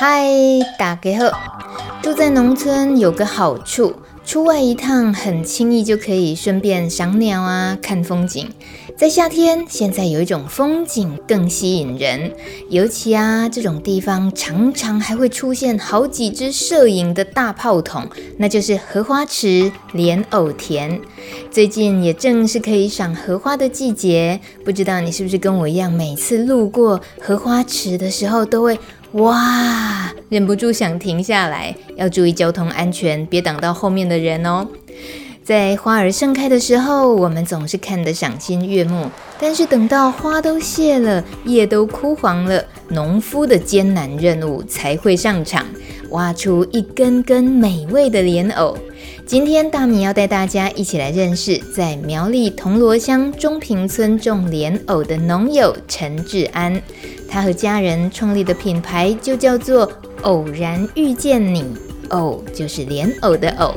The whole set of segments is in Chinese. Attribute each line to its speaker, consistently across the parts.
Speaker 1: 嗨，大家好！住在农村有个好处，出外一趟很轻易就可以顺便赏鸟啊，看风景。在夏天，现在有一种风景更吸引人，尤其啊，这种地方常常还会出现好几只摄影的大炮筒，那就是荷花池、莲藕田。最近也正是可以赏荷花的季节，不知道你是不是跟我一样，每次路过荷花池的时候都会。哇，忍不住想停下来，要注意交通安全，别挡到后面的人哦。在花儿盛开的时候，我们总是看得赏心悦目，但是等到花都谢了，叶都枯黄了，农夫的艰难任务才会上场，挖出一根根美味的莲藕。今天大米要带大家一起来认识在苗栗铜锣乡中平村种莲藕的农友陈志安。他和家人创立的品牌就叫做“偶然遇见你”，偶就是莲藕的藕。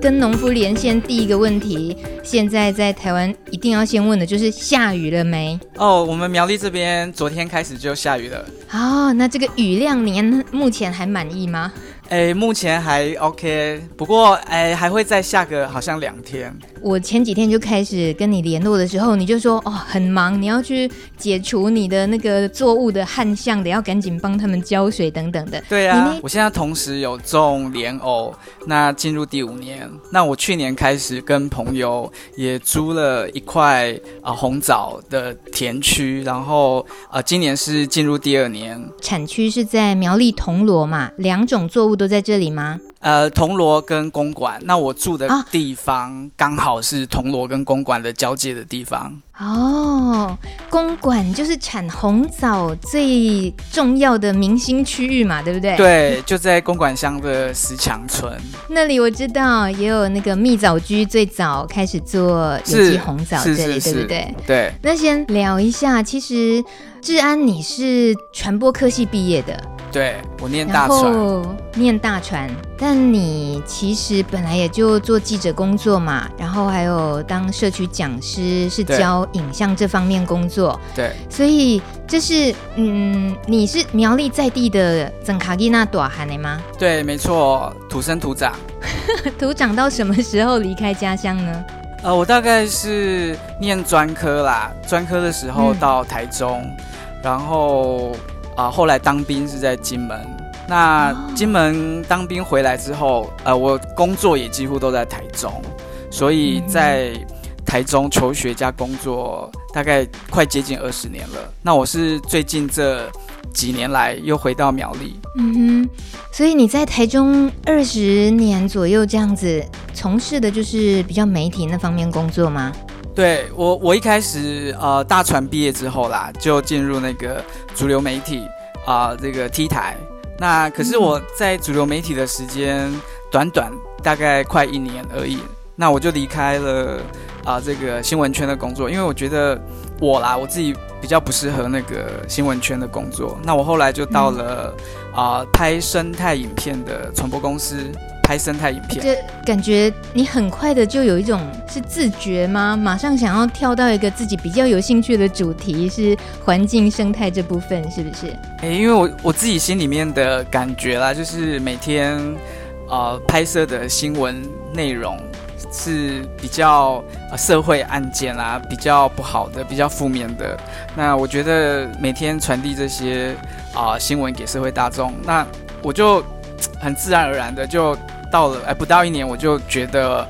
Speaker 1: 跟农夫连线，第一个问题，现在在台湾一定要先问的就是下雨了没？
Speaker 2: 哦，我们苗栗这边昨天开始就下雨了。
Speaker 1: 哦，那这个雨量您目前还满意吗？
Speaker 2: 诶，目前还 OK，不过诶还会再下个好像两天。
Speaker 1: 我前几天就开始跟你联络的时候，你就说哦很忙，你要去解除你的那个作物的旱象，的要赶紧帮他们浇水等等的。
Speaker 2: 对啊，我现在同时有种莲藕，那进入第五年。那我去年开始跟朋友也租了一块啊、呃、红枣的田区，然后呃今年是进入第二年。
Speaker 1: 产区是在苗栗铜锣嘛，两种作物都在这里吗？
Speaker 2: 呃，铜锣跟公馆，那我住的地方刚好是铜锣跟公馆的交界的地方。
Speaker 1: 哦，公馆就是产红枣最重要的明星区域嘛，对不对？
Speaker 2: 对，就在公馆乡的石墙村
Speaker 1: 那里，我知道也有那个蜜枣居最早开始做有机红枣这里，对不对？
Speaker 2: 对。
Speaker 1: 那先聊一下，其实志安你是传播科系毕业的。
Speaker 2: 对，我念大船，
Speaker 1: 念大船，但你其实本来也就做记者工作嘛，然后还有当社区讲师，是教影像这方面工作。
Speaker 2: 对，
Speaker 1: 所以这是嗯，你是苗栗在地的庄卡囡仔大汉的吗？
Speaker 2: 对，没错，土生土长。
Speaker 1: 土长到什么时候离开家乡呢？
Speaker 2: 呃，我大概是念专科啦，专科的时候到台中，嗯、然后。啊，后来当兵是在金门。那金门当兵回来之后，呃，我工作也几乎都在台中，所以在台中求学加工作，大概快接近二十年了。那我是最近这几年来又回到苗栗。
Speaker 1: 嗯哼，所以你在台中二十年左右这样子从事的就是比较媒体那方面工作吗？
Speaker 2: 对我，我一开始呃大传毕业之后啦，就进入那个主流媒体啊、这个 T 台。那可是我在主流媒体的时间短短大概快一年而已，那我就离开了啊、这个新闻圈的工作，因为我觉得我啦我自己比较不适合那个新闻圈的工作。那我后来就到了啊、拍生态影片的传播公司。拍生态影片，
Speaker 1: 就感觉你很快的就有一种是自觉吗？马上想要跳到一个自己比较有兴趣的主题，是环境生态这部分，是不是？
Speaker 2: 哎、欸，因为我我自己心里面的感觉啦，就是每天呃拍摄的新闻内容是比较呃社会案件啊，比较不好的，比较负面的。那我觉得每天传递这些啊、呃、新闻给社会大众，那我就很自然而然的就。到了哎，不到一年我就觉得，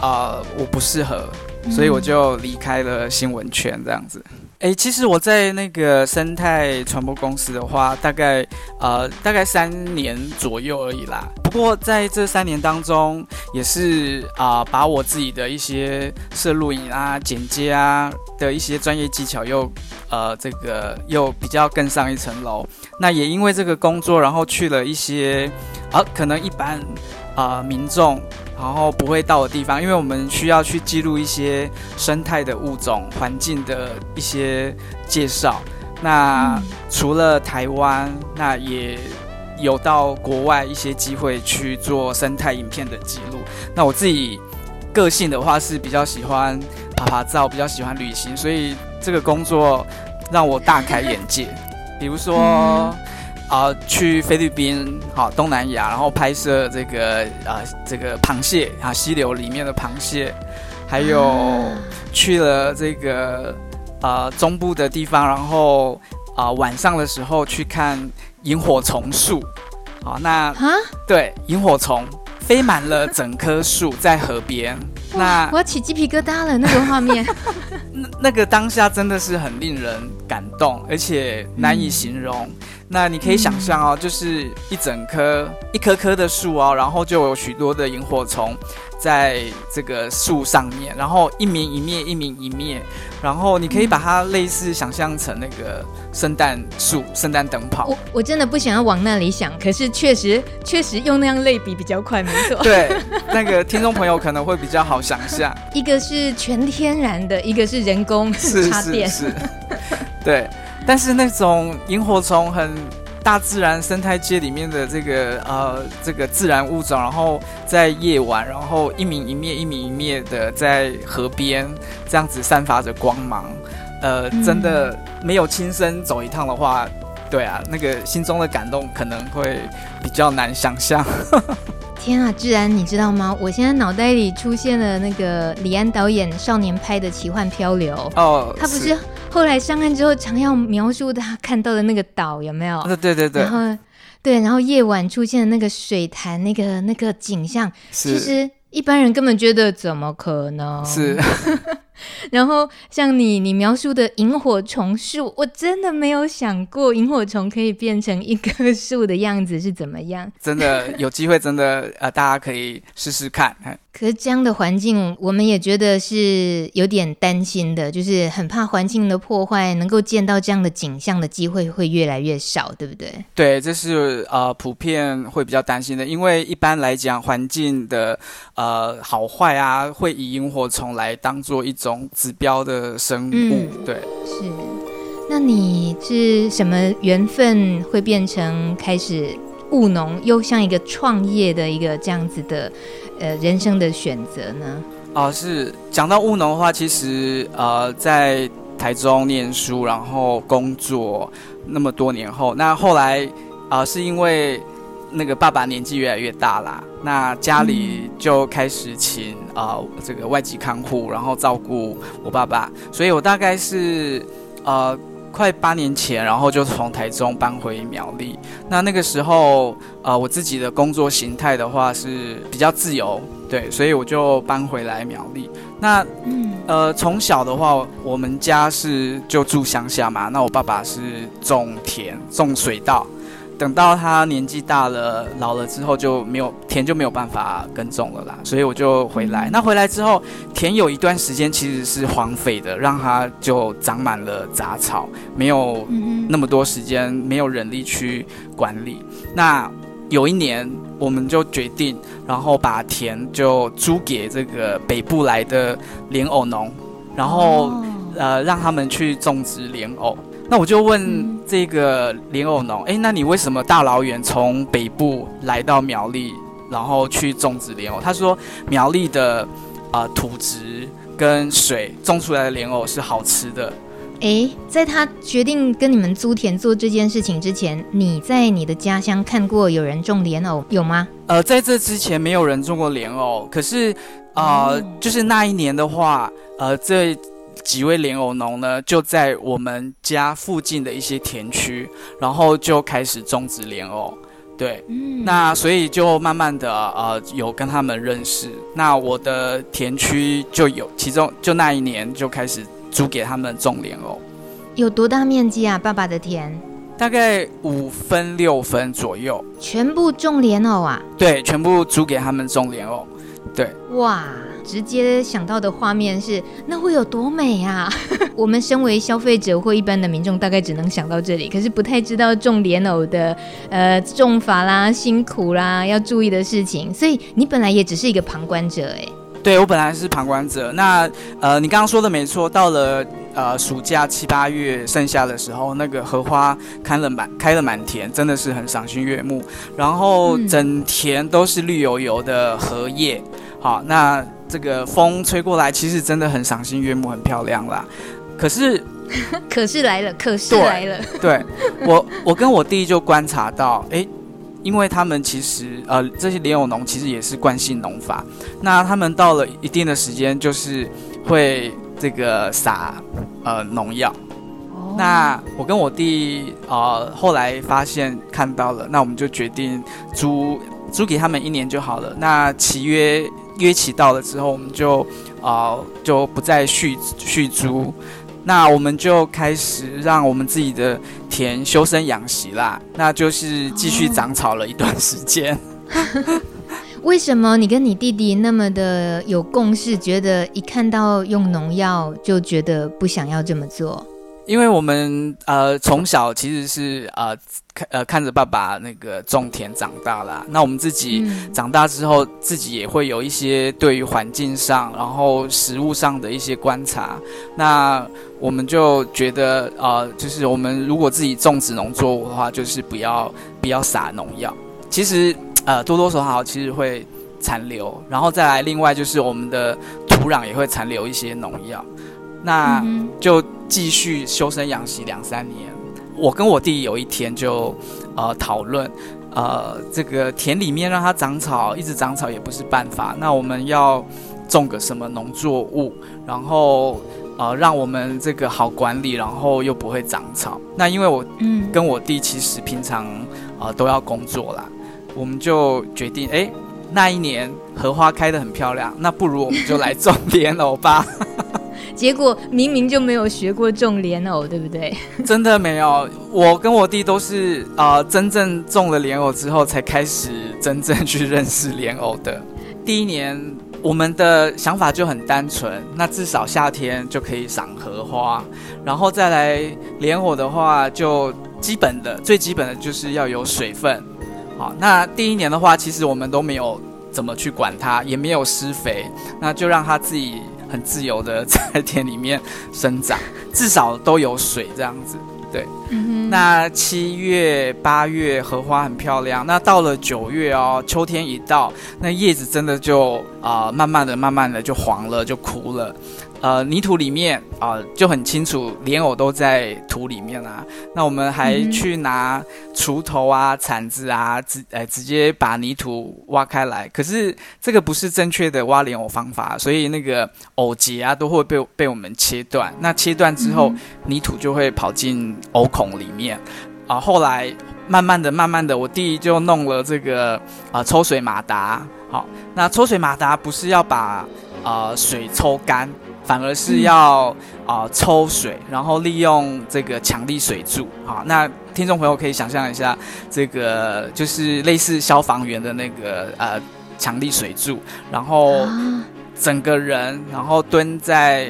Speaker 2: 啊、呃，我不适合，所以我就离开了新闻圈这样子。哎，其实我在那个生态传播公司的话，大概呃大概三年左右而已啦。不过在这三年当中，也是啊、呃、把我自己的一些摄录影啊、剪接啊的一些专业技巧又呃这个又比较更上一层楼。那也因为这个工作，然后去了一些啊可能一般啊、呃、民众。然后不会到的地方，因为我们需要去记录一些生态的物种、环境的一些介绍。那除了台湾，那也有到国外一些机会去做生态影片的记录。那我自己个性的话是比较喜欢爬爬照，比较喜欢旅行，所以这个工作让我大开眼界。比如说。啊、呃，去菲律宾，好东南亚，然后拍摄这个啊、呃，这个螃蟹啊，溪流里面的螃蟹，还有去了这个啊、呃、中部的地方，然后啊、呃、晚上的时候去看萤火虫树，好，那啊对萤火虫飞满了整棵树在河边，那
Speaker 1: 我要起鸡皮疙瘩了，那个画面，
Speaker 2: 那那个当下真的是很令人感动，而且难以形容。嗯那你可以想象哦，就是一整棵、一棵棵的树哦，然后就有许多的萤火虫在这个树上面，然后一明一灭，一明一灭，然后你可以把它类似想象成那个圣诞树、圣诞灯泡。
Speaker 1: 我我真的不想要往那里想，可是确实确实用那样类比比较快，没错。
Speaker 2: 对，那个听众朋友可能会比较好想象。
Speaker 1: 一个是全天然的，一个是人工插电。
Speaker 2: 是是是，对。但是那种萤火虫很大自然生态界里面的这个呃这个自然物种，然后在夜晚，然后一明一灭一明一灭的在河边这样子散发着光芒，呃，真的没有亲身走一趟的话，对啊，那个心中的感动可能会比较难想象。
Speaker 1: 天啊，志然，你知道吗？我现在脑袋里出现了那个李安导演少年拍的《奇幻漂流》
Speaker 2: 哦，
Speaker 1: 他不是后来上岸之后常要描述他看到的那个岛有没有？
Speaker 2: 对对对对。
Speaker 1: 然后对，然后夜晚出现的那个水潭，那个那个景象，其实一般人根本觉得怎么可能？
Speaker 2: 是。
Speaker 1: 然后像你你描述的萤火虫树，我真的没有想过萤火虫可以变成一棵树的样子是怎么样。
Speaker 2: 真的有机会，真的呃，大家可以试试看。
Speaker 1: 可是这样的环境，我们也觉得是有点担心的，就是很怕环境的破坏，能够见到这样的景象的机会会越来越少，对不对？
Speaker 2: 对，这是呃普遍会比较担心的，因为一般来讲，环境的呃好坏啊，会以萤火虫来当做一种指标的生物。嗯、对，
Speaker 1: 是。那你是什么缘分会变成开始务农，又像一个创业的一个这样子的？呃，人生的选择呢？
Speaker 2: 哦、呃，是讲到务农的话，其实呃，在台中念书，然后工作那么多年后，那后来啊、呃，是因为那个爸爸年纪越来越大啦，那家里就开始请啊、这个外籍看护，然后照顾我爸爸，所以我大概是呃。快八年前，然后就从台中搬回苗栗。那那个时候，呃，我自己的工作形态的话是比较自由，对，所以我就搬回来苗栗。那，呃，从小的话，我们家是就住乡下嘛。那我爸爸是种田、种水稻。等到他年纪大了、老了之后，就没有田就没有办法耕种了啦，所以我就回来。那回来之后，田有一段时间其实是荒废的，让它就长满了杂草，没有那么多时间，没有人力去管理。那有一年，我们就决定，然后把田就租给这个北部来的莲藕农，然后呃让他们去种植莲藕。那我就问这个莲藕农，哎，那你为什么大老远从北部来到苗栗，然后去种植莲藕？他说苗栗的啊、呃、土质跟水种出来的莲藕是好吃的。
Speaker 1: 哎，在他决定跟你们租田做这件事情之前，你在你的家乡看过有人种莲藕有吗？
Speaker 2: 呃，在这之前没有人种过莲藕，可是啊、就是那一年的话，呃，这。几位莲藕农呢，就在我们家附近的一些田区，然后就开始种植莲藕。对，嗯，那所以就慢慢的呃有跟他们认识。那我的田区就有，其中就那一年就开始租给他们种莲藕。
Speaker 1: 有多大面积啊？爸爸的田
Speaker 2: 大概五分六分左右，
Speaker 1: 全部种莲藕啊？
Speaker 2: 对，全部租给他们种莲藕。对，
Speaker 1: 哇，直接想到的画面是那会有多美啊！我们身为消费者或一般的民众，大概只能想到这里，可是不太知道种莲藕的呃种法啦、辛苦啦、要注意的事情。所以你本来也只是一个旁观者哎。
Speaker 2: 对，我本来是旁观者。那呃，你刚刚说的没错，到了呃暑假七八月盛夏的时候，那个荷花开了满开了满田，真的是很赏心悦目。然后整田都是绿油油的荷叶。好，那这个风吹过来，其实真的很赏心悦目，很漂亮啦。可是，
Speaker 1: 可是来了，可是来了。
Speaker 2: 对，对我，我跟我弟就观察到，哎。因为他们其实呃，这些莲藕农其实也是惯性农法，那他们到了一定的时间，就是会这个撒呃农药。哦。那我跟我弟呃后来发现看到了，那我们就决定租租给他们一年就好了。那契约约期到了之后，我们就呃就不再续续租。那我们就开始让我们自己的田修身养息啦，那就是继续长草了一段时
Speaker 1: 间。为什么你跟你弟弟那么的有共识，觉得一看到用农药就觉得不想要这么做？
Speaker 2: 因为我们呃从小其实是呃看呃看着爸爸那个种田长大啦，那我们自己长大之后，自己也会有一些对于环境上，然后食物上的一些观察。那我们就觉得呃，就是我们如果自己种植农作物的话，就是不要不要撒农药。其实呃多多少少其实会残留，然后再来另外就是我们的土壤也会残留一些农药。那就继续修身养息两三年。我跟我弟有一天就呃讨论，呃这个田里面让它长草，一直长草也不是办法。那我们要种个什么农作物，然后呃让我们这个好管理，然后又不会长草。那因为我跟我弟其实平常呃都要工作啦，我们就决定，哎，那一年荷花开得很漂亮，那不如我们就来种莲藕吧。
Speaker 1: 结果明明就没有学过种莲藕，对不对？
Speaker 2: 真的没有，我跟我弟都是啊、呃，真正种了莲藕之后，才开始真正去认识莲藕的。第一年，我们的想法就很单纯，那至少夏天就可以赏荷花，然后再来莲藕的话，就基本的最基本的就是要有水分。好，那第一年的话，其实我们都没有怎么去管它，也没有施肥，那就让它自己。很自由的在田里面生长，至少都有水这样子。对，嗯、那七月八月荷花很漂亮，那到了九月哦，秋天一到，那叶子真的就啊、呃，慢慢的、慢慢的就黄了，就枯了。呃，泥土里面啊、呃，就很清楚，莲藕都在土里面啊。那我们还去拿锄头啊、铲子啊，直呃直接把泥土挖开来。可是这个不是正确的挖莲藕方法，所以那个藕节啊都会被被我们切断。那切断之后，泥土就会跑进藕孔里面啊、呃。后来慢慢的、慢慢的，我弟就弄了这个啊、呃、抽水马达。好，那抽水马达不是要把啊、呃、水抽干。反而是要啊、呃、抽水，然后利用这个强力水柱啊。那听众朋友可以想象一下，这个就是类似消防员的那个呃强力水柱，然后整个人然后蹲在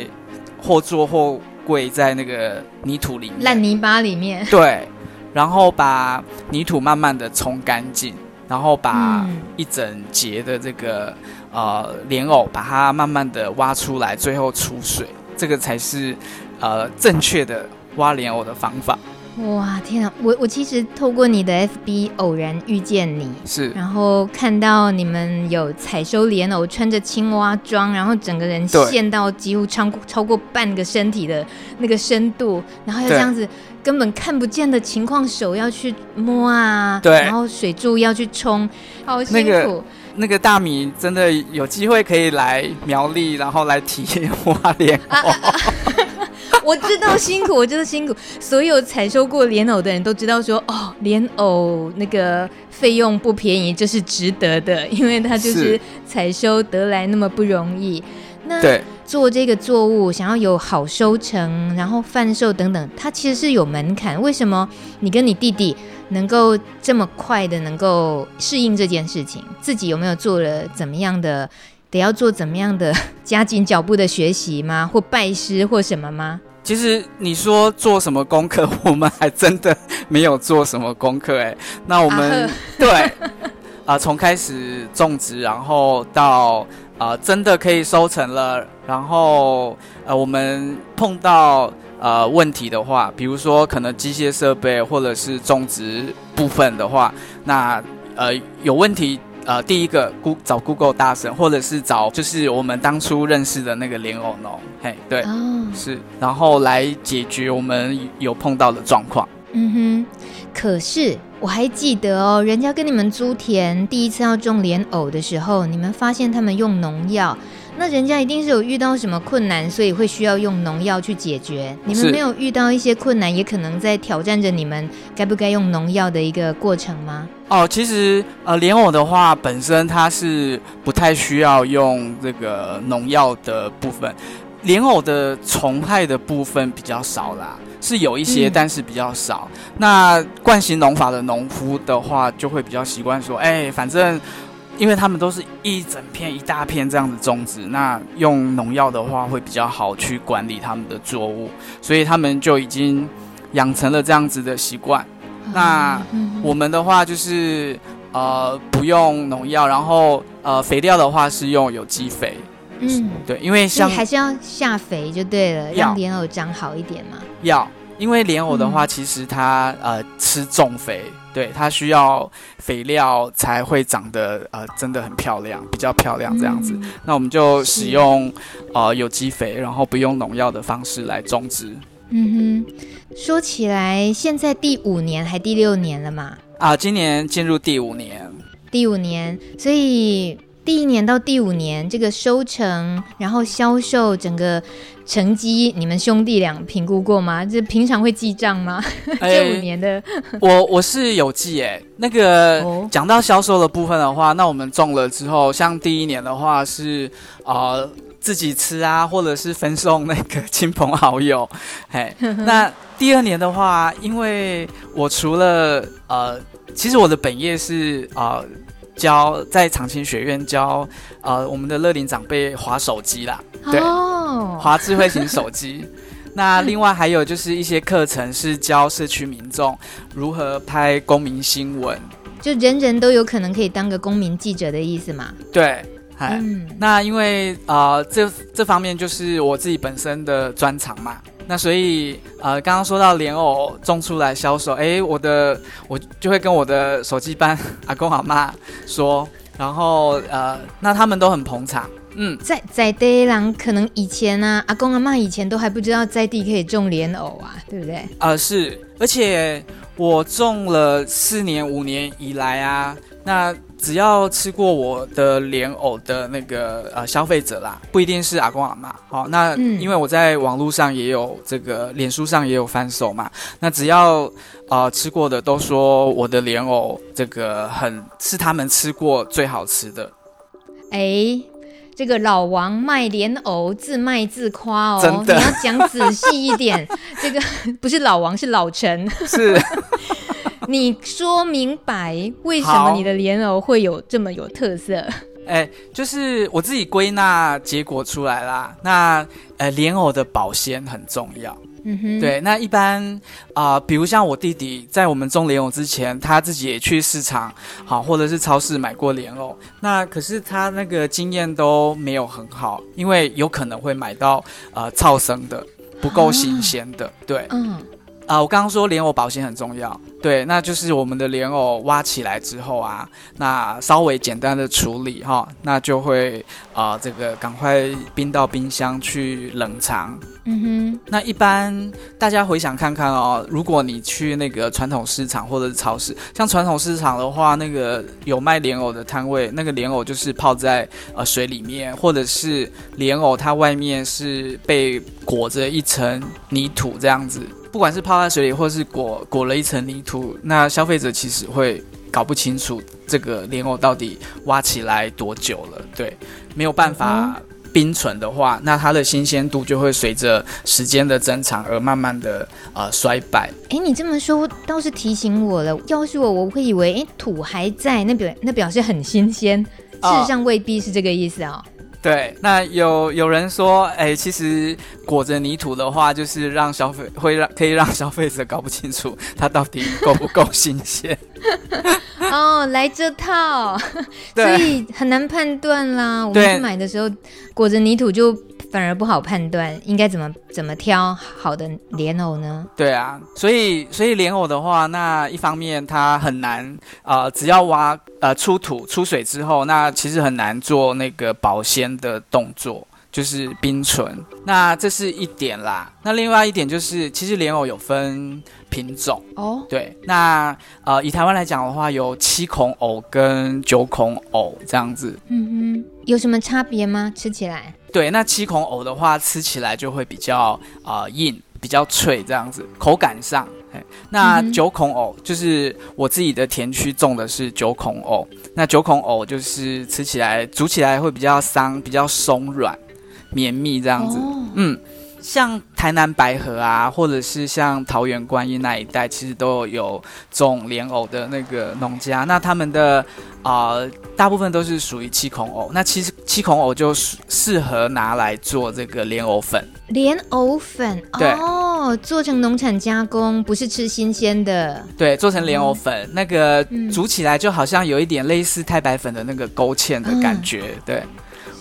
Speaker 2: 或坐或跪在那个泥土里面，
Speaker 1: 烂泥巴里面。
Speaker 2: 对，然后把泥土慢慢的冲干净，然后把一整节的这个。呃，莲藕把它慢慢的挖出来，最后出水，这个才是呃正确的挖莲藕的方法。
Speaker 1: 哇，天啊！我我其实透过你的 FB 偶然遇见你，
Speaker 2: 是，
Speaker 1: 然后看到你们有采收莲藕，穿着青蛙装，然后整个人陷到几乎超超过半个身体的那个深度，然后要这样子根本看不见的情况，手要去摸啊，
Speaker 2: 对，
Speaker 1: 然后水柱要去冲，好辛苦。
Speaker 2: 那个那个大米真的有机会可以来苗栗，然后来体验花莲藕。啊啊啊、
Speaker 1: 我知道辛苦，我知道辛苦。所有采收过莲藕的人都知道说，哦，莲藕那个费用不便宜，这是值得的，因为它就是采收得来那么不容易。那
Speaker 2: 对
Speaker 1: 做这个作物，想要有好收成，然后贩售等等，它其实是有门槛。为什么你跟你弟弟能够这么快的能够适应这件事情？自己有没有做了怎么样的？得要做怎么样的加紧脚步的学习吗？或拜师或什么吗？
Speaker 2: 其实你说做什么功课，我们还真的没有做什么功课哎。那我们、啊、对啊，从、呃、开始种植，然后到啊、呃、真的可以收成了，然后呃我们碰到呃问题的话，比如说可能机械设备或者是种植部分的话，那呃有问题。呃，第一个找 Google 大神，或者是找就是我们当初认识的那个莲藕农，嘿，对，哦、是，然后来解决我们有碰到的状况。
Speaker 1: 嗯哼，可是我还记得哦，人家跟你们租田第一次要种莲藕的时候，你们发现他们用农药。那人家一定是有遇到什么困难，所以会需要用农药去解决。你们没有遇到一些困难，也可能在挑战着你们该不该用农药的一个过程吗？
Speaker 2: 哦，其实呃，莲藕的话本身它是不太需要用这个农药的部分，莲藕的虫害的部分比较少啦，是有一些，嗯、但是比较少。那惯行农法的农夫的话，就会比较习惯说，哎，反正。因为他们都是一整片一大片这样子种植，那用农药的话会比较好去管理他们的作物，所以他们就已经养成了这样子的习惯。那我们的话就是呃不用农药，然后呃肥料的话是用有机肥。嗯，对，因为像
Speaker 1: 还是要下肥就对了，让莲藕长好一点嘛。
Speaker 2: 要，因为莲藕的话，其实它呃吃重肥。对，它需要肥料才会长得呃真的很漂亮，比较漂亮这样子。嗯、那我们就使用呃有机肥，然后不用农药的方式来种植。
Speaker 1: 嗯哼，说起来，现在第五年还第六年了嘛？
Speaker 2: 啊，今年进入第五年。
Speaker 1: 第五年，所以。第一年到第五年，这个收成，然后销售整个成绩，你们兄弟俩评估过吗？这平常会记账吗？
Speaker 2: 欸、
Speaker 1: 这五年的，
Speaker 2: 我我是有记诶。那个讲到销售的部分的话，那我们中了之后，像第一年的话是呃自己吃啊，或者是分送那个亲朋好友。嘿，那第二年的话，因为我除了呃，其实我的本业是啊。呃教在长青学院教，呃，我们的乐龄长辈划手机啦，对，滑智慧型手机。那另外还有就是一些课程是教社区民众如何拍公民新闻，
Speaker 1: 就人人都有可能可以当个公民记者的意思嘛？
Speaker 2: 对，嗯，那因为呃，这这方面就是我自己本身的专长嘛。那所以，呃，刚刚说到莲藕种出来销售，哎，我的我就会跟我的手机班阿公阿妈说，然后呃，那他们都很捧场，嗯，
Speaker 1: 在在地人可能以前呢、啊，阿公阿妈以前都还不知道在地可以种莲藕啊，对不对？啊、
Speaker 2: 呃，是，而且我种了四年五年以来啊，那。只要吃过我的莲藕的那个呃消费者啦，不一定是阿公阿妈。好，那因为我在网络上也有这个，脸书上也有翻手嘛。那只要呃吃过的都说我的莲藕这个很是他们吃过最好吃的。
Speaker 1: 哎，这个老王卖莲藕自卖自夸哦，
Speaker 2: 真的，
Speaker 1: 你要讲仔细一点。这个 不是老王，是老陈。
Speaker 2: 是。
Speaker 1: 你说明白为什么你的莲藕会有这么有特色？
Speaker 2: 哎、欸，就是我自己归纳结果出来啦。那呃，莲藕的保鲜很重要。嗯哼，对。那一般啊、呃，比如像我弟弟，在我们种莲藕之前，他自己也去市场好，或者是超市买过莲藕。那可是他那个经验都没有很好，因为有可能会买到呃超生的，不够新鲜的。啊、对，嗯。啊、呃，我刚刚说莲藕保鲜很重要，对，那就是我们的莲藕挖起来之后啊，那稍微简单的处理哈，那就会啊、呃，这个赶快冰到冰箱去冷藏。嗯哼，那一般大家回想看看哦，如果你去那个传统市场或者是超市，像传统市场的话，那个有卖莲藕的摊位，那个莲藕就是泡在呃水里面，或者是莲藕它外面是被裹着一层泥土这样子。不管是泡在水里，或是裹裹了一层泥土，那消费者其实会搞不清楚这个莲藕到底挖起来多久了。对，没有办法冰存的话，那它的新鲜度就会随着时间的增长而慢慢的呃衰败。
Speaker 1: 哎，你这么说倒是提醒我了。要是我，我会以为哎土还在，那表那表示很新鲜。事实上未必是这个意思哦。
Speaker 2: 对，那有有人说，哎，其实裹着泥土的话，就是让消费会让可以让消费者搞不清楚它到底够不够新鲜。
Speaker 1: 哦，来这套，所以很难判断啦。我们去买的时候裹着泥土就反而不好判断，应该怎么怎么挑好的莲藕呢？
Speaker 2: 对啊，所以所以莲藕的话，那一方面它很难啊、只要挖呃出土出水之后，那其实很难做那个保鲜的动作。就是冰存，那这是一点啦。那另外一点就是，其实莲藕有分品种哦。对，那呃，以台湾来讲的话，有七孔藕跟九孔藕这样子。
Speaker 1: 嗯哼，有什么差别吗？吃起来？
Speaker 2: 对，那七孔藕的话，吃起来就会比较啊、呃、硬，比较脆这样子，口感上。那九孔藕就是我自己的田区种的是九孔藕，那九孔藕就是吃起来煮起来会比较桑，比较松软。绵密这样子，哦、嗯，像台南白河啊，或者是像桃园观音那一带，其实都有种莲藕的那个农家。那他们的啊、呃，大部分都是属于七孔藕。那其实七孔藕就适合拿来做这个莲藕粉。
Speaker 1: 莲藕粉，
Speaker 2: 对
Speaker 1: 哦，做成农产加工，不是吃新鲜的。
Speaker 2: 对，做成莲藕粉，嗯、那个煮起来就好像有一点类似太白粉的那个勾芡的感觉，嗯、对。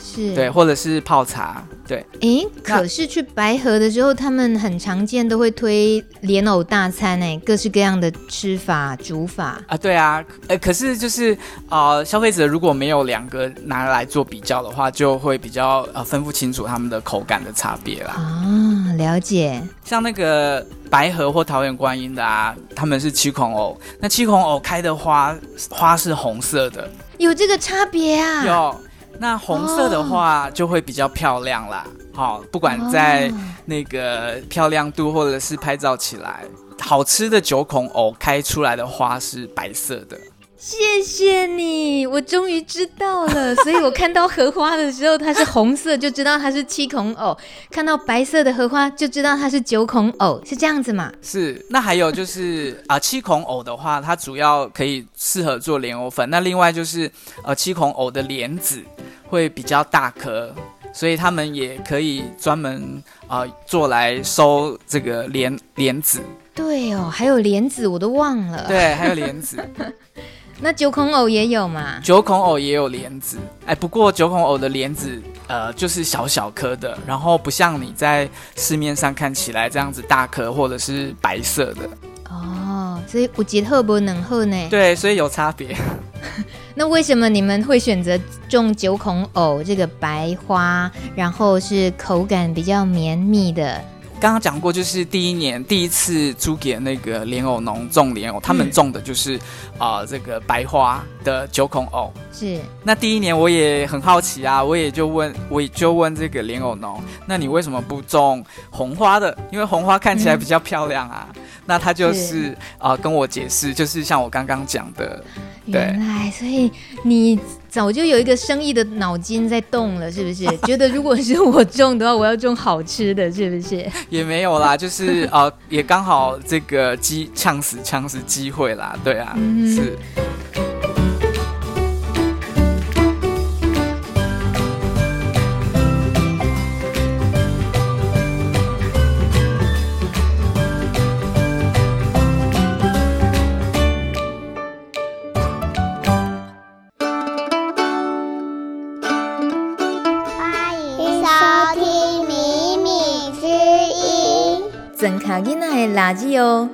Speaker 2: 是对，或者是泡茶，对。
Speaker 1: 哎，可是去白河的时候，他们很常见都会推莲藕大餐，哎，各式各样的吃法、煮法
Speaker 2: 啊，对啊。呃，可是就是呃，消费者如果没有两个拿来做比较的话，就会比较呃分不清楚他们的口感的差别啦。
Speaker 1: 啊，了解。
Speaker 2: 像那个白河或桃园观音的啊，他们是七孔藕，那七孔藕开的花花是红色的，
Speaker 1: 有这个差别啊？
Speaker 2: 有。那红色的话就会比较漂亮啦，好、oh. 哦，不管在那个漂亮度或者是拍照起来，好吃的九孔藕开出来的花是白色的。
Speaker 1: 谢谢你，我终于知道了。所以我看到荷花的时候，它是红色，就知道它是七孔藕；看到白色的荷花，就知道它是九孔藕，是这样子吗？
Speaker 2: 是。那还有就是啊、呃，七孔藕的话，它主要可以适合做莲藕粉。那另外就是呃，七孔藕的莲子会比较大颗，所以他们也可以专门啊、呃、做来收这个莲莲子。
Speaker 1: 对哦，还有莲子，我都忘了。
Speaker 2: 对，还有莲子。
Speaker 1: 那九孔藕也有嘛？
Speaker 2: 九孔藕也有莲子，哎，不过九孔藕的莲子，呃，就是小小颗的，然后不像你在市面上看起来这样子大颗或者是白色的。
Speaker 1: 哦，所以有一好不两好呢？
Speaker 2: 对，所以有差别。
Speaker 1: 那为什么你们会选择种九孔藕这个白花，然后是口感比较绵密的？
Speaker 2: 刚刚讲过，就是第一年第一次租给那个莲藕农种莲藕，他们种的就是啊、嗯呃、这个白花的九孔藕。
Speaker 1: 是。那
Speaker 2: 第一年我也很好奇啊，我也就问，我也就问这个莲藕农，那你为什么不种红花的？因为红花看起来比较漂亮啊。嗯、那他就是啊、呃、跟我解释，就是像我刚刚讲的。
Speaker 1: 原来，所以你早就有一个生意的脑筋在动了，是不是？觉得如果是我种的话，我要种好吃的，是不是？
Speaker 2: 也没有啦，就是呃，也刚好这个机呛死呛死机会啦，对啊，嗯、是。
Speaker 1: 垃圾哦，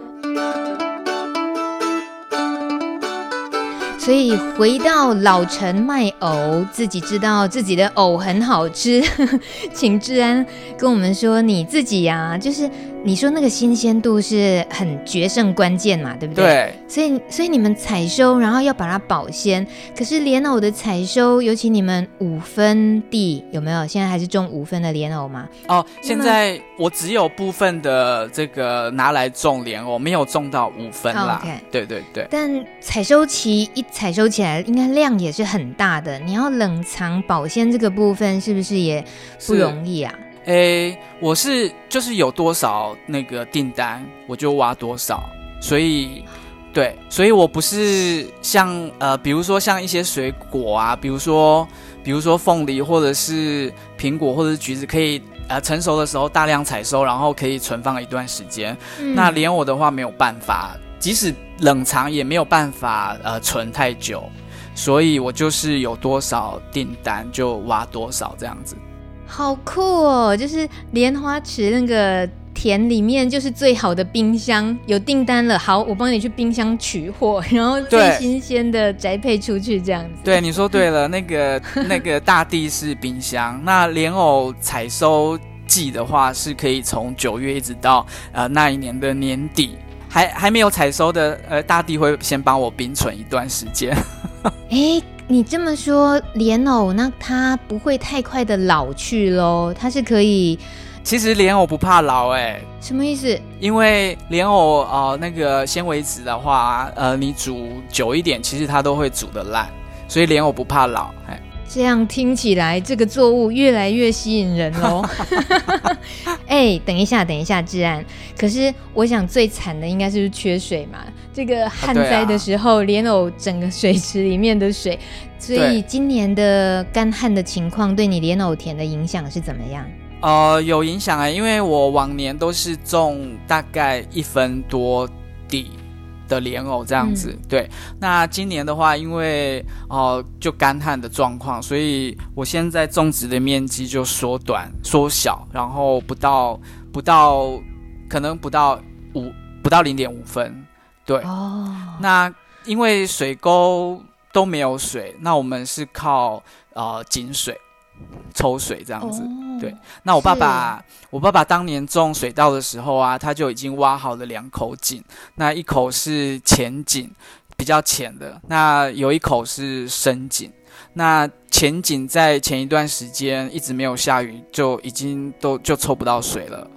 Speaker 1: 所以回到老城卖藕，自己知道自己的藕很好吃。请志安跟我们说，你自己呀、就是你说那个新鲜度是很决胜关键嘛，对不对？
Speaker 2: 对。
Speaker 1: 所以，所以你们采收，然后要把它保鲜。可是莲藕的采收，尤其你们五分地有没有？现在还是种五分的莲藕吗？
Speaker 2: 哦，现在我只有部分的这个拿来种莲藕，没有种到五分啦。
Speaker 1: OK，
Speaker 2: 对对对。
Speaker 1: 但采收期一采收起来，应该量也是很大的。你要冷藏保鲜这个部分，是不是也不容易啊？
Speaker 2: 诶，我是就是有多少那个订单，我就挖多少，所以对，所以我不是像呃，比如说像一些水果啊，比如说比如说凤梨或者是苹果或者是橘子，可以呃成熟的时候大量采收，然后可以存放一段时间。嗯、那莲藕的话没有办法，即使冷藏也没有办法呃存太久，所以我就是有多少订单就挖多少这样子。
Speaker 1: 好酷哦！就是莲花池那个田里面，就是最好的冰箱，有订单了。好，我帮你去冰箱取货，然后最新鲜的宅配出去，这样子。
Speaker 2: 对，你说对了，那个 那个大地是冰箱。那莲藕采收季的话，是可以从九月一直到呃那一年的年底，还还没有采收的，呃，大地会先帮我冰存一段时间。
Speaker 1: 哎。你这么说莲藕，那它不会太快的老去喽？它是可以。
Speaker 2: 其实莲藕不怕老哎、欸，
Speaker 1: 什么意思？
Speaker 2: 因为莲藕呃那个纤维质的话，呃你煮久一点，其实它都会煮的烂，所以莲藕不怕老。哎，
Speaker 1: 这样听起来这个作物越来越吸引人喽。哎，等一下，等一下，志安。可是我想最惨的应该是缺水嘛。这个旱灾的时候，莲藕整个水池里面的水，所以今年的干旱的情况对你莲藕田的影响是怎么样？
Speaker 2: 呃，有影响啊，因为我往年都是种大概一分多地的莲藕这样子，嗯、对。那今年的话，因为哦、呃、就干旱的状况，所以我现在种植的面积就缩短、缩小，然后不到不到可能不到五不到零点五分。对哦，那因为水沟都没有水，那我们是靠呃井水抽水这样子。哦、对，那我爸爸，我爸爸当年种水稻的时候啊，他就已经挖好了两口井，那一口是浅井，比较浅的，那有一口是深井。那浅井在前一段时间一直没有下雨，就已经都就抽不到水了。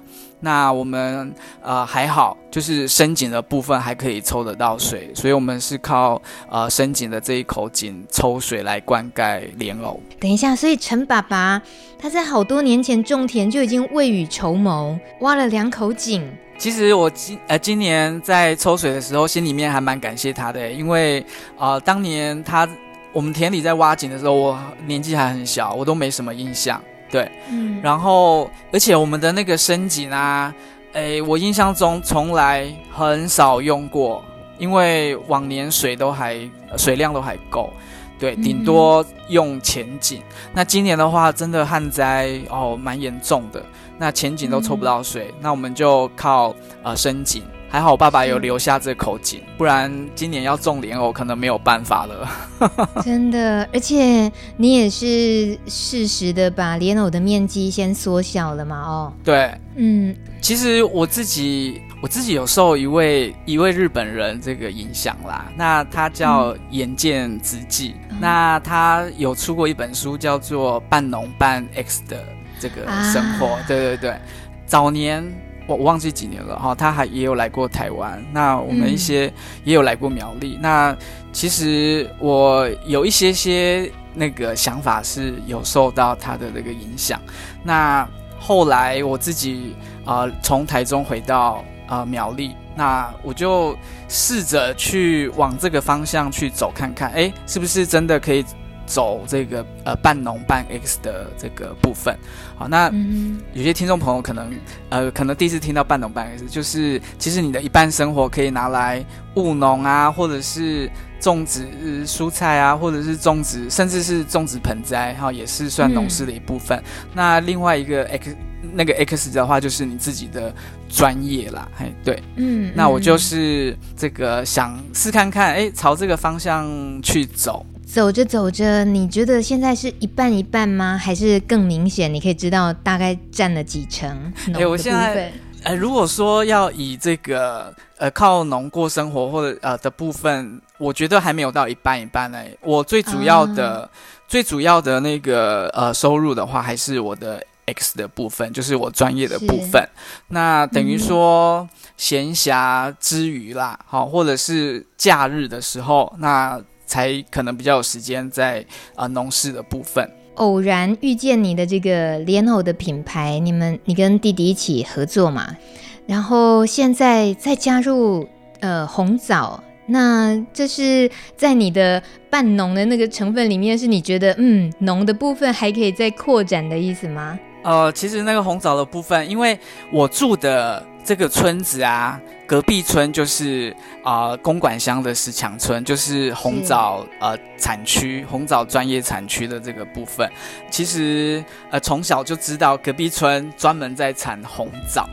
Speaker 2: 那我们呃还好，就是深井的部分还可以抽得到水，所以我们是靠呃深井的这一口井抽水来灌溉莲藕。
Speaker 1: 等一下，所以陈爸爸他在好多年前种田就已经未雨绸缪，挖了两口井。
Speaker 2: 其实我今呃今年在抽水的时候，心里面还蛮感谢他的，因为呃当年他我们田里在挖井的时候，我年纪还很小，我都没什么印象。对，嗯，然后而且我们的那个深井啊，诶，我印象中从来很少用过，因为往年水都还水量都还够，对，顶多用浅井。嗯、那今年的话，真的旱灾哦，蛮严重的，那浅井都抽不到水，嗯、那我们就靠呃深井。还好我爸爸有留下这口井，不然今年要种莲藕可能没有办法了。
Speaker 1: 真的，而且你也是适时的把莲藕的面积先缩小了嘛？哦，
Speaker 2: 对，嗯，其实我自己我自己有受一位一位日本人这个影响啦。那他叫岩见直纪，嗯、那他有出过一本书叫做《半农半 X 的这个生活》啊。对对对，早年。我我忘记几年了哈，他还也有来过台湾，那我们一些也有来过苗栗。嗯、那其实我有一些些那个想法是有受到他的那个影响。那后来我自己啊、呃、从台中回到啊、呃、苗栗，那我就试着去往这个方向去走看看，哎，是不是真的可以？走这个呃半农半 X 的这个部分，好，那有些听众朋友可能呃可能第一次听到半农半 X，就是其实你的一半生活可以拿来务农啊，或者是种植蔬菜啊，或者是种植甚至是种植盆栽哈，也是算农事的一部分。嗯、那另外一个 X 那个 X 的话，就是你自己的专业啦，嘿，对，嗯，那我就是这个想试看看，哎，朝这个方向去走。
Speaker 1: 走着走着，你觉得现在是一半一半吗？还是更明显？你可以知道大概占了几成？
Speaker 2: 哎，我现在呃，如果说要以这个呃靠农过生活或者呃的部分，我觉得还没有到一半一半呢。我最主要的、啊、最主要的那个呃收入的话，还是我的 X 的部分，就是我专业的部分。那等于说闲暇之余啦，好、嗯，或者是假日的时候，那才可能比较有时间在啊、农事的部分。
Speaker 1: 偶然遇见你的这个莲藕的品牌，你们你跟弟弟一起合作嘛？然后现在再加入呃红枣，那这是在你的半农的那个成分里面，是你觉得嗯农的部分还可以再扩展的意思吗？
Speaker 2: 呃，其实那个红枣的部分，因为我住的这个村子啊，隔壁村就是啊、呃、公馆乡的石墙村，就是红枣呃产区，红枣专业产区的这个部分。其实呃从小就知道隔壁村专门在产红枣。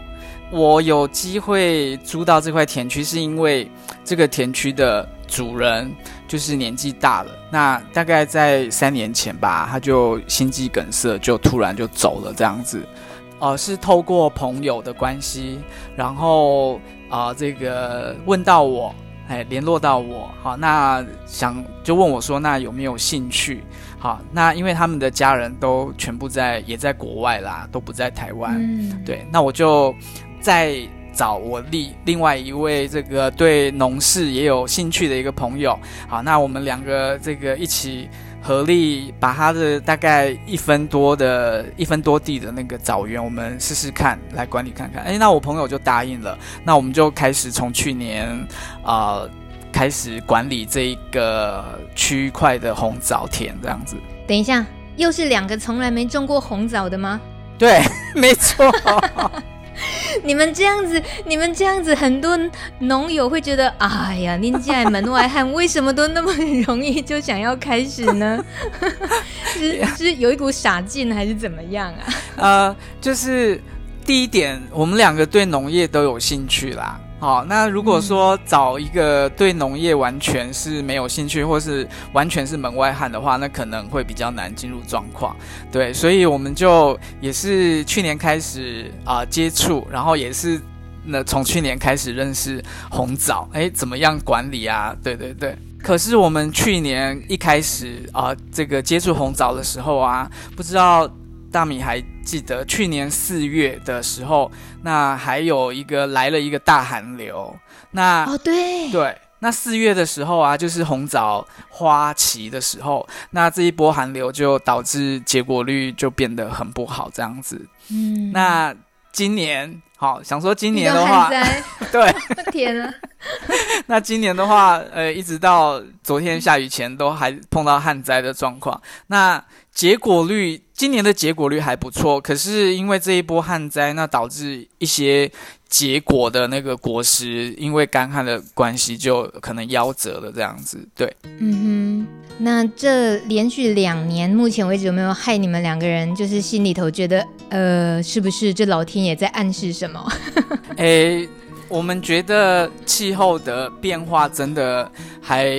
Speaker 2: 我有机会租到这块田区，是因为这个田区的主人。就是年纪大了，那大概在三年前吧，他就心肌梗塞，就突然就走了这样子。呃，是透过朋友的关系，然后啊、呃，这个问到我，哎，联络到我，好，那想就问我说，那有没有兴趣？好，那因为他们的家人都全部在，也在国外啦，都不在台湾。嗯，对，那我就在。找我另另外一位这个对农事也有兴趣的一个朋友，好，那我们两个这个一起合力把他的大概一分多的一分多地的那个枣园，我们试试看来管理看看。哎，那我朋友就答应了，那我们就开始从去年啊、呃、开始管理这一个区块的红枣田，这样子。
Speaker 1: 等一下，又是两个从来没种过红枣的吗？
Speaker 2: 对，没错。
Speaker 1: 你们这样子，你们这样子，很多农友会觉得，哎呀，您家门外汉，为什么都那么容易就想要开始呢？是是有一股傻劲，还是怎么样啊？
Speaker 2: 呃，就是第一点，我们两个对农业都有兴趣啦。好，那如果说找一个对农业完全是没有兴趣，或是完全是门外汉的话，那可能会比较难进入状况。对，所以我们就也是去年开始啊、呃、接触，然后也是那从去年开始认识红枣，哎，怎么样管理啊？对对对。可是我们去年一开始啊、呃，这个接触红枣的时候啊，不知道。大米还记得去年四月的时候，那还有一个来了一个大寒流。那
Speaker 1: 哦，对
Speaker 2: 对，那四月的时候啊，就是红枣花期的时候，那这一波寒流就导致结果率就变得很不好，这样子。嗯，那今年好想说今年的话，对，
Speaker 1: 天啊，
Speaker 2: 那今年的话，呃，一直到昨天下雨前都还碰到旱灾的状况。那结果率今年的结果率还不错，可是因为这一波旱灾，那导致一些结果的那个果实因为干旱的关系，就可能夭折了这样子。对，
Speaker 1: 嗯哼，那这连续两年，目前为止有没有害你们两个人？就是心里头觉得，呃，是不是这老天爷在暗示什么？
Speaker 2: 诶，我们觉得气候的变化真的还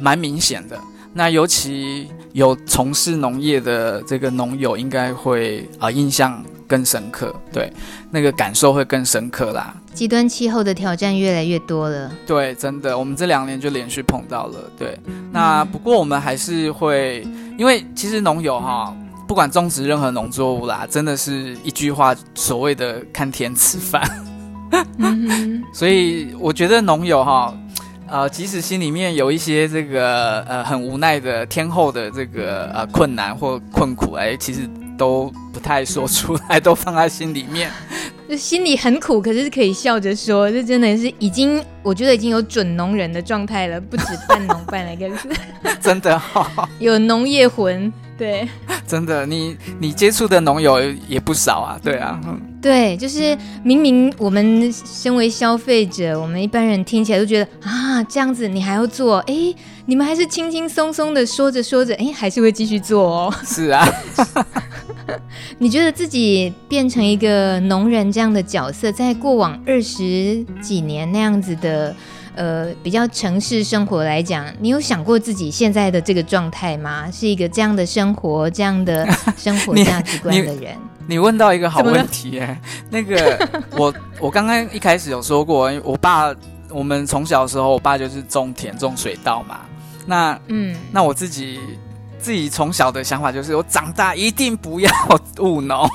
Speaker 2: 蛮明显的。那尤其有从事农业的这个农友，应该会啊、呃、印象更深刻，对，那个感受会更深刻啦。
Speaker 1: 极端气候的挑战越来越多了，
Speaker 2: 对，真的，我们这两年就连续碰到了，对。那不过我们还是会，因为其实农友哈，不管种植任何农作物啦，真的是一句话，所谓的看天吃饭。所以我觉得农友哈。呃，即使心里面有一些这个呃很无奈的天后的这个呃困难或困苦，哎，其实都不太说出来，都放在心里面。
Speaker 1: 就心里很苦，可是可以笑着说，这真的是已经，我觉得已经有准农人的状态了，不止半农半了，更是
Speaker 2: 真的哈、哦，
Speaker 1: 有农业魂。对，
Speaker 2: 真的，你你接触的农友也不少啊，对啊，嗯，
Speaker 1: 对，就是明明我们身为消费者，我们一般人听起来都觉得啊，这样子你还要做，哎，你们还是轻轻松松的说着说着，哎，还是会继续做哦。
Speaker 2: 是啊，
Speaker 1: 你觉得自己变成一个农人这样的角色，在过往二十几年那样子的。呃，比较城市生活来讲，你有想过自己现在的这个状态吗？是一个这样的生活、这样的 生活价值观的人？
Speaker 2: 你，问到一个好问题哎、欸，那个我我刚刚一开始有说过，我爸我们从小的时候，我爸就是种田种水稻嘛。那嗯，那我自己自己从小的想法就是，我长大一定不要 务农。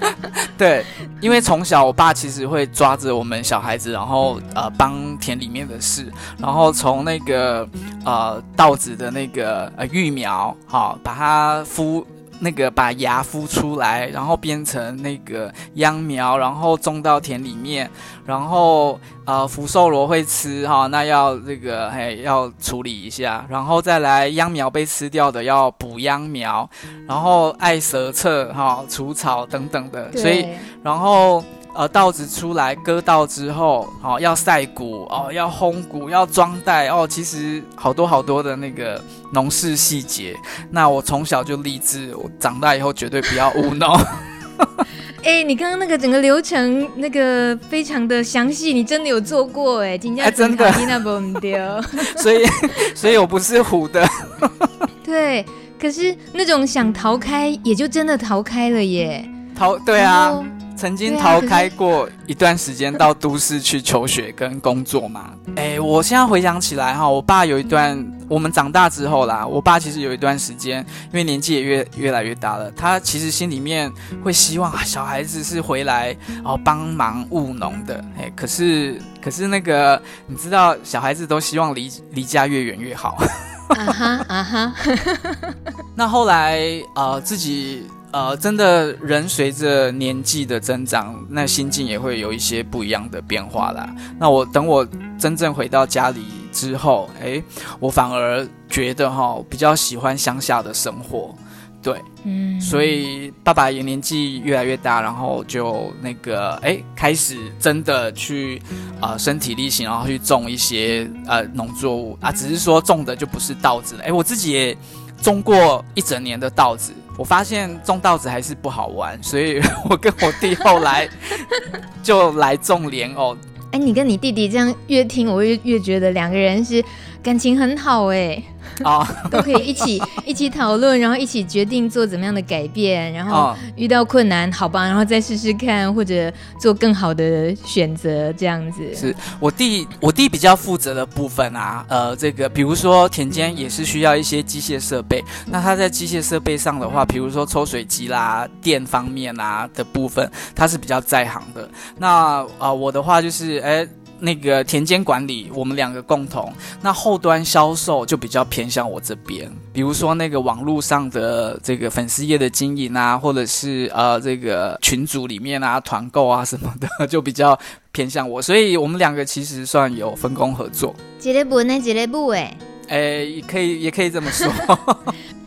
Speaker 2: 对，因为从小我爸其实会抓着我们小孩子，然后呃帮田里面的事，然后从那个呃稻子的那个呃育苗，好、把它孵。那个把芽孵出来，然后变成那个秧苗，然后种到田里面，然后呃福寿螺会吃哈、哦，那要这个嘿要处理一下，然后再来秧苗被吃掉的要补秧苗，然后爱蛇侧哈除草等等的，所以然后。呃，稻子出来割稻之后，哦，要晒谷哦，要烘谷，要装袋哦，其实好多好多的那个农事细节。那我从小就立志，我长大以后绝对不要务农。
Speaker 1: 哎、欸，你刚刚那个整个流程，那个非常的详细，你真的有做过哎？今天、欸、
Speaker 2: 真的，所以，所以我不是唬的。
Speaker 1: 对，可是那种想逃开，也就真的逃开了耶。
Speaker 2: 逃，对啊。曾经逃开过一段时间到都市去求学跟工作嘛？哎，我现在回想起来哈，我爸有一段，我们长大之后啦，我爸其实有一段时间，因为年纪也越越来越大了，他其实心里面会希望小孩子是回来哦帮忙务农的。哎，可是可是那个你知道，小孩子都希望离离家越远越好。啊哈啊哈。那后来呃自己。呃，真的人随着年纪的增长，那心境也会有一些不一样的变化啦。那我等我真正回到家里之后，诶，我反而觉得哈，比较喜欢乡下的生活。对，嗯，所以爸爸也年纪越来越大，然后就那个哎，开始真的去呃身体力行，然后去种一些呃农作物啊，只是说种的就不是稻子了。哎，我自己也种过一整年的稻子。我发现种稻子还是不好玩，所以 我跟我弟后来 就来种莲藕。
Speaker 1: 哎，你跟你弟弟这样越听，我越越觉得两个人是感情很好哎。啊，oh. 都可以一起 一起讨论，然后一起决定做怎么样的改变，然后遇到困难，好吧，然后再试试看，或者做更好的选择，这样子。
Speaker 2: 是我弟，我弟比较负责的部分啊，呃，这个比如说田间也是需要一些机械设备，那他在机械设备上的话，比如说抽水机啦、电方面啊的部分，他是比较在行的。那啊、呃，我的话就是，哎。那个田间管理，我们两个共同。那后端销售就比较偏向我这边，比如说那个网络上的这个粉丝页的经营啊，或者是呃这个群组里面啊团购啊什么的，就比较偏向我。所以我们两个其实算有分工合作。
Speaker 1: 一个部呢？一个部哎？
Speaker 2: 哎，也可以，也可以这么说。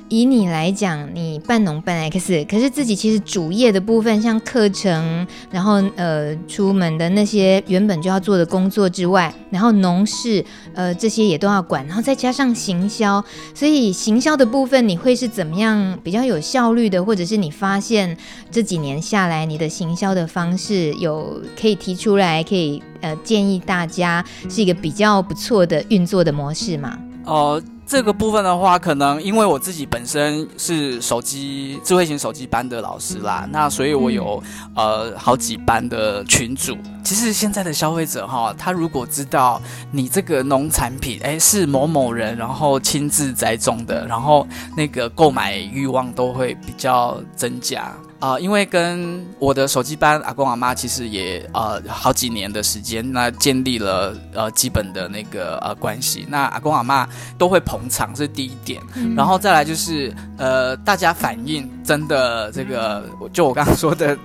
Speaker 1: 以你来讲，你半农半 X，可是自己其实主业的部分，像课程，然后呃出门的那些原本就要做的工作之外，然后农事呃这些也都要管，然后再加上行销，所以行销的部分你会是怎么样比较有效率的，或者是你发现这几年下来你的行销的方式有可以提出来，可以呃建议大家是一个比较不错的运作的模式吗？
Speaker 2: 哦。这个部分的话，可能因为我自己本身是手机智慧型手机班的老师啦，那所以我有呃好几班的群主。其实现在的消费者哈，他如果知道你这个农产品诶是某某人然后亲自栽种的，然后那个购买欲望都会比较增加。啊、呃，因为跟我的手机班阿公阿妈其实也呃好几年的时间，那建立了呃基本的那个呃关系，那阿公阿妈都会捧场，这是第一点，嗯、然后再来就是呃大家反应真的这个，就我刚刚说的。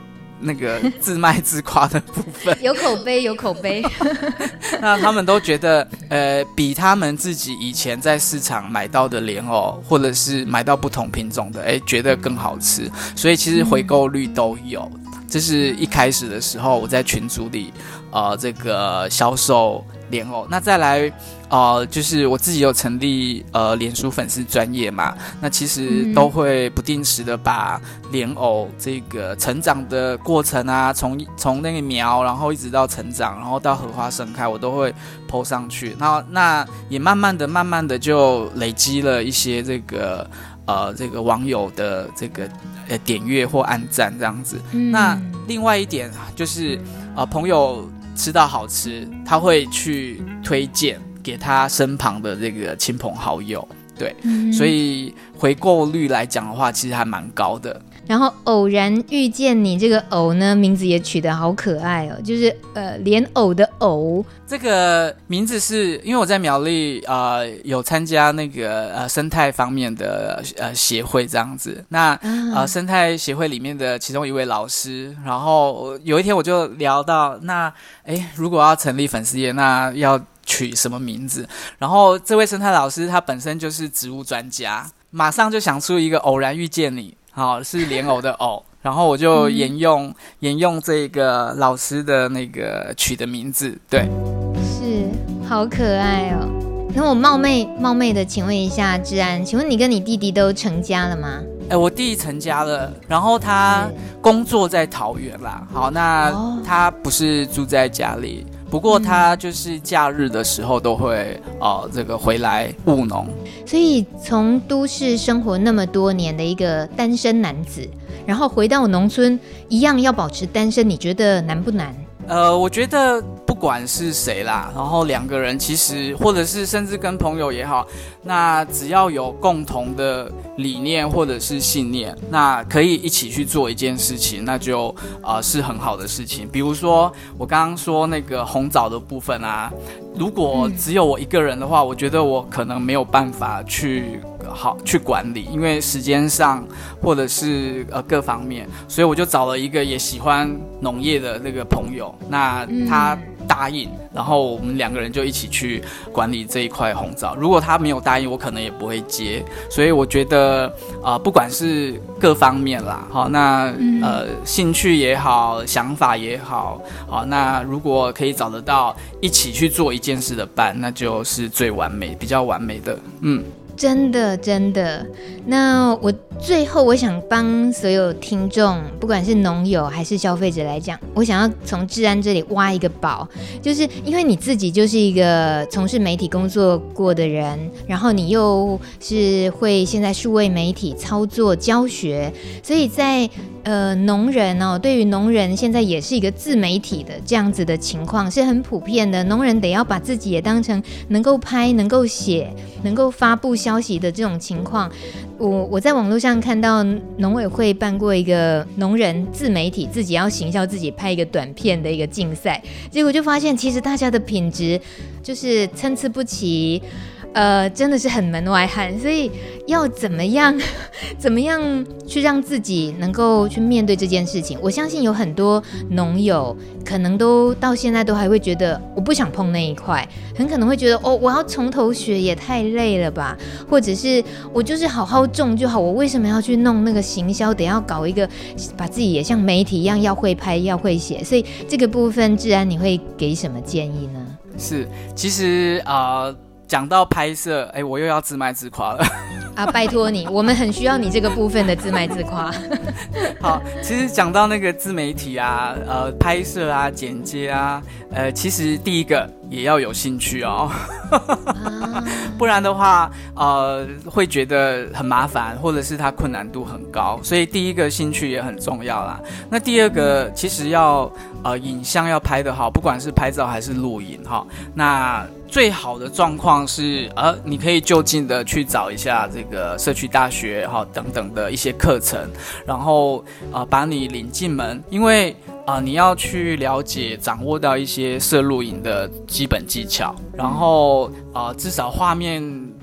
Speaker 2: 那个自卖自夸的部分，
Speaker 1: 有口碑，有口碑。
Speaker 2: 那他们都觉得，呃，比他们自己以前在市场买到的莲藕，或者是买到不同品种的，哎，觉得更好吃。所以其实回购率都有。这是一开始的时候，我在群组里，呃，这个销售莲藕。那再来。呃，就是我自己有成立呃脸书粉丝专业嘛，那其实都会不定时的把莲藕这个成长的过程啊，从从那个苗，然后一直到成长，然后到荷花盛开，我都会 po 上去。那那也慢慢的、慢慢的就累积了一些这个呃这个网友的这个呃点阅或按赞这样子。
Speaker 1: 嗯、
Speaker 2: 那另外一点就是呃朋友吃到好吃，他会去推荐给他身旁的这个亲朋好友。对，嗯、所以回购率来讲的话，其实还蛮高的。
Speaker 1: 然后偶然遇见你，这个偶呢，名字也取得好可爱哦，就是呃莲藕的藕。
Speaker 2: 这个名字是因为我在苗栗呃有参加那个呃生态方面的呃协会这样子。那、啊、呃生态协会里面的其中一位老师，然后有一天我就聊到，那哎如果要成立粉丝页，那要取什么名字？然后这位生态老师他本身就是植物专家，马上就想出一个偶然遇见你。好，是莲藕的藕，然后我就沿用、嗯、沿用这个老师的那个取的名字，对，
Speaker 1: 是好可爱哦。那我冒昧冒昧的请问一下志安，请问你跟你弟弟都成家了吗？
Speaker 2: 哎，我弟弟成家了，然后他工作在桃园啦。好，那他不是住在家里。不过他就是假日的时候都会呃这个回来务农，
Speaker 1: 所以从都市生活那么多年的一个单身男子，然后回到农村一样要保持单身，你觉得难不难？
Speaker 2: 呃，我觉得不管是谁啦，然后两个人其实，或者是甚至跟朋友也好，那只要有共同的理念或者是信念，那可以一起去做一件事情，那就呃是很好的事情。比如说我刚刚说那个红枣的部分啊，如果只有我一个人的话，我觉得我可能没有办法去。好去管理，因为时间上或者是呃各方面，所以我就找了一个也喜欢农业的那个朋友，那他答应，嗯、然后我们两个人就一起去管理这一块红枣。如果他没有答应，我可能也不会接。所以我觉得啊、呃，不管是各方面啦，好，那呃兴趣也好，想法也好，好，那如果可以找得到一起去做一件事的伴，那就是最完美，比较完美的，嗯。
Speaker 1: 真的，真的。那我最后我想帮所有听众，不管是农友还是消费者来讲，我想要从治安这里挖一个宝，就是因为你自己就是一个从事媒体工作过的人，然后你又是会现在数位媒体操作教学，所以在呃农人哦，对于农人现在也是一个自媒体的这样子的情况是很普遍的，农人得要把自己也当成能够拍、能够写、能够发布消息的这种情况。我我在网络上看到农委会办过一个农人自媒体自己要行销自己拍一个短片的一个竞赛，结果就发现其实大家的品质就是参差不齐。呃，真的是很门外汉，所以要怎么样，怎么样去让自己能够去面对这件事情？我相信有很多农友可能都到现在都还会觉得我不想碰那一块，很可能会觉得哦，我要从头学也太累了吧，或者是我就是好好种就好，我为什么要去弄那个行销，得要搞一个把自己也像媒体一样要会拍要会写？所以这个部分，志安你会给什么建议呢？
Speaker 2: 是，其实啊。讲到拍摄，哎，我又要自卖自夸了
Speaker 1: 啊！拜托你，我们很需要你这个部分的自卖自夸。
Speaker 2: 好，其实讲到那个自媒体啊，呃，拍摄啊，剪接啊，呃，其实第一个也要有兴趣哦，不然的话，呃，会觉得很麻烦，或者是它困难度很高。所以第一个兴趣也很重要啦。那第二个，其实要呃，影像要拍得好，不管是拍照还是录影哈，那。最好的状况是，呃，你可以就近的去找一下这个社区大学哈等等的一些课程，然后啊、呃、把你领进门，因为啊、你要去了解掌握到一些摄录影的基本技巧，然后啊、至少画面。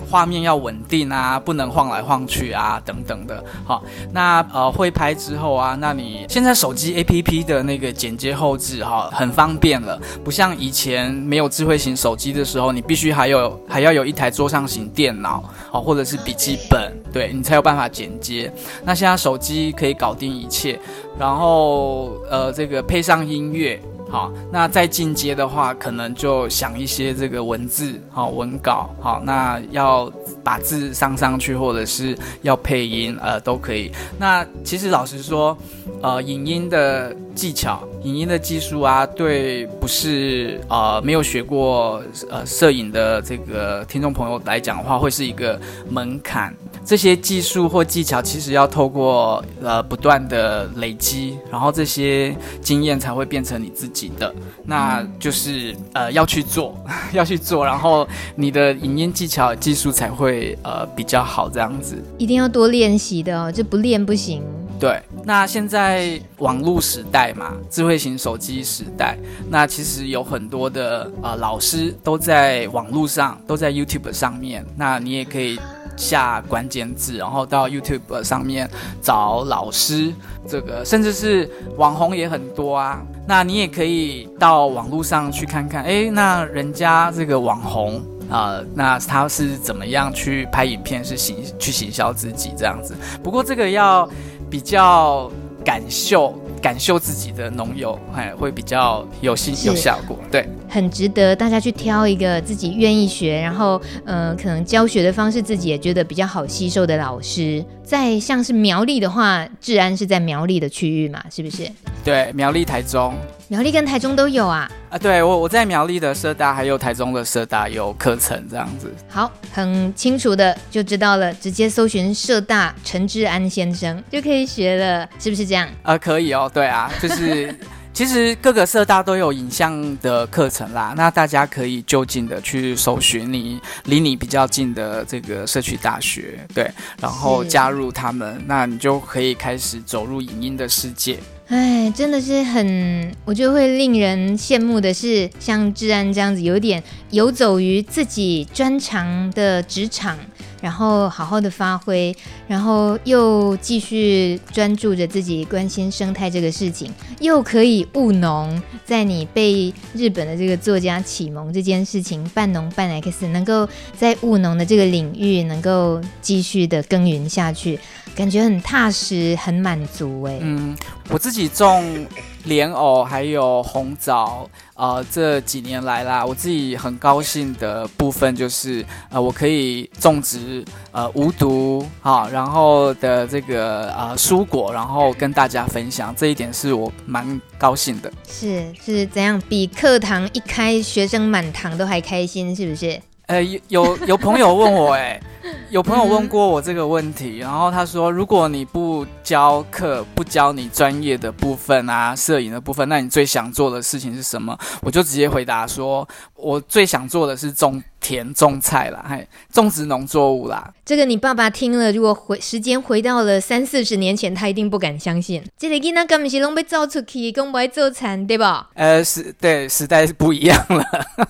Speaker 2: 画面要稳定啊，不能晃来晃去啊，等等的。好，那呃会拍之后啊，那你现在手机 APP 的那个剪接后置哈，很方便了，不像以前没有智慧型手机的时候，你必须还有还要有一台桌上型电脑，好，或者是笔记本，对，你才有办法剪接。那现在手机可以搞定一切，然后呃这个配上音乐。好，那再进阶的话，可能就想一些这个文字，好文稿，好，那要把字上上去，或者是要配音，呃，都可以。那其实老实说，呃，影音的技巧、影音的技术啊，对不是呃没有学过呃摄影的这个听众朋友来讲的话，会是一个门槛。这些技术或技巧其实要透过呃不断的累积，然后这些经验才会变成你自己的。那就是呃要去做，要去做，然后你的影音技巧技术才会呃比较好，这样子。
Speaker 1: 一定要多练习的哦，就不练不行。
Speaker 2: 对，那现在网络时代嘛，智慧型手机时代，那其实有很多的呃老师都在网络上，都在 YouTube 上面，那你也可以。下关键字，然后到 YouTube 上面找老师，这个甚至是网红也很多啊。那你也可以到网络上去看看，诶，那人家这个网红啊、呃，那他是怎么样去拍影片，是行去行销自己这样子。不过这个要比较感受。感受自己的农友，哎，会比较有心有效果，对，
Speaker 1: 很值得大家去挑一个自己愿意学，然后，呃，可能教学的方式自己也觉得比较好吸收的老师。在像是苗栗的话，治安是在苗栗的区域嘛，是不是？
Speaker 2: 对，苗栗、台中，
Speaker 1: 苗栗跟台中都有啊。
Speaker 2: 啊，对我我在苗栗的社大，还有台中的社大有课程这样子。
Speaker 1: 好，很清楚的就知道了，直接搜寻社大陈治安先生就可以学了，是不是这样？
Speaker 2: 呃，可以哦，对啊，就是。其实各个社大都有影像的课程啦，那大家可以就近的去搜寻你离你比较近的这个社区大学，对，然后加入他们，那你就可以开始走入影音的世界。
Speaker 1: 哎，真的是很，我觉得会令人羡慕的是，像治安这样子，有点游走于自己专长的职场。然后好好的发挥，然后又继续专注着自己关心生态这个事情，又可以务农，在你被日本的这个作家启蒙这件事情，半农半 X，能够在务农的这个领域能够继续的耕耘下去，感觉很踏实，很满足哎。嗯，
Speaker 2: 我自己种莲藕还有红枣。呃，这几年来啦，我自己很高兴的部分就是，呃，我可以种植呃无毒啊，然后的这个呃蔬果，然后跟大家分享，这一点是我蛮高兴的。
Speaker 1: 是是怎样？比课堂一开，学生满堂都还开心，是不是？
Speaker 2: 呃，有有有朋友问我，哎，有朋友问过我这个问题，然后他说，如果你不教课，不教你专业的部分啊，摄影的部分，那你最想做的事情是什么？我就直接回答说，我最想做的是种田种菜啦，还，种植农作物啦。
Speaker 1: 这个你爸爸听了，如果回时间回到了三四十年前，他一定不敢相信。这个囡仔根本是拢被造出去，讲不爱做田，对吧？
Speaker 2: 呃，时对时代是不一样了。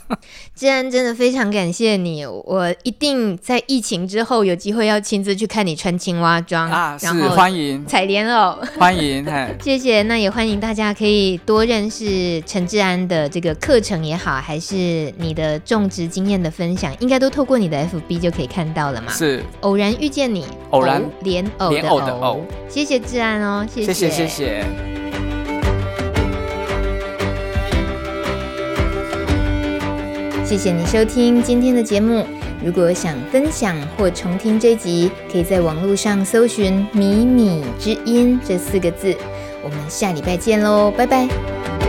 Speaker 1: 既然真的非常感谢你，我一定在疫情之后有机会要亲自去看你穿青蛙装
Speaker 2: 啊，是欢迎
Speaker 1: 采莲藕，
Speaker 2: 欢迎，
Speaker 1: 谢谢。那也欢迎大家可以多认识陈志安的这个课程也好，还是你的种植经验的分享，应该都透过你的 FB 就可以看到了嘛。
Speaker 2: 是
Speaker 1: 偶然遇见你，
Speaker 2: 偶然
Speaker 1: 莲藕的藕，的藕谢谢志安哦，谢谢。谢谢谢谢你收听今天的节目。如果想分享或重听这集，可以在网络上搜寻“米米之音”这四个字。我们下礼拜见喽，拜拜。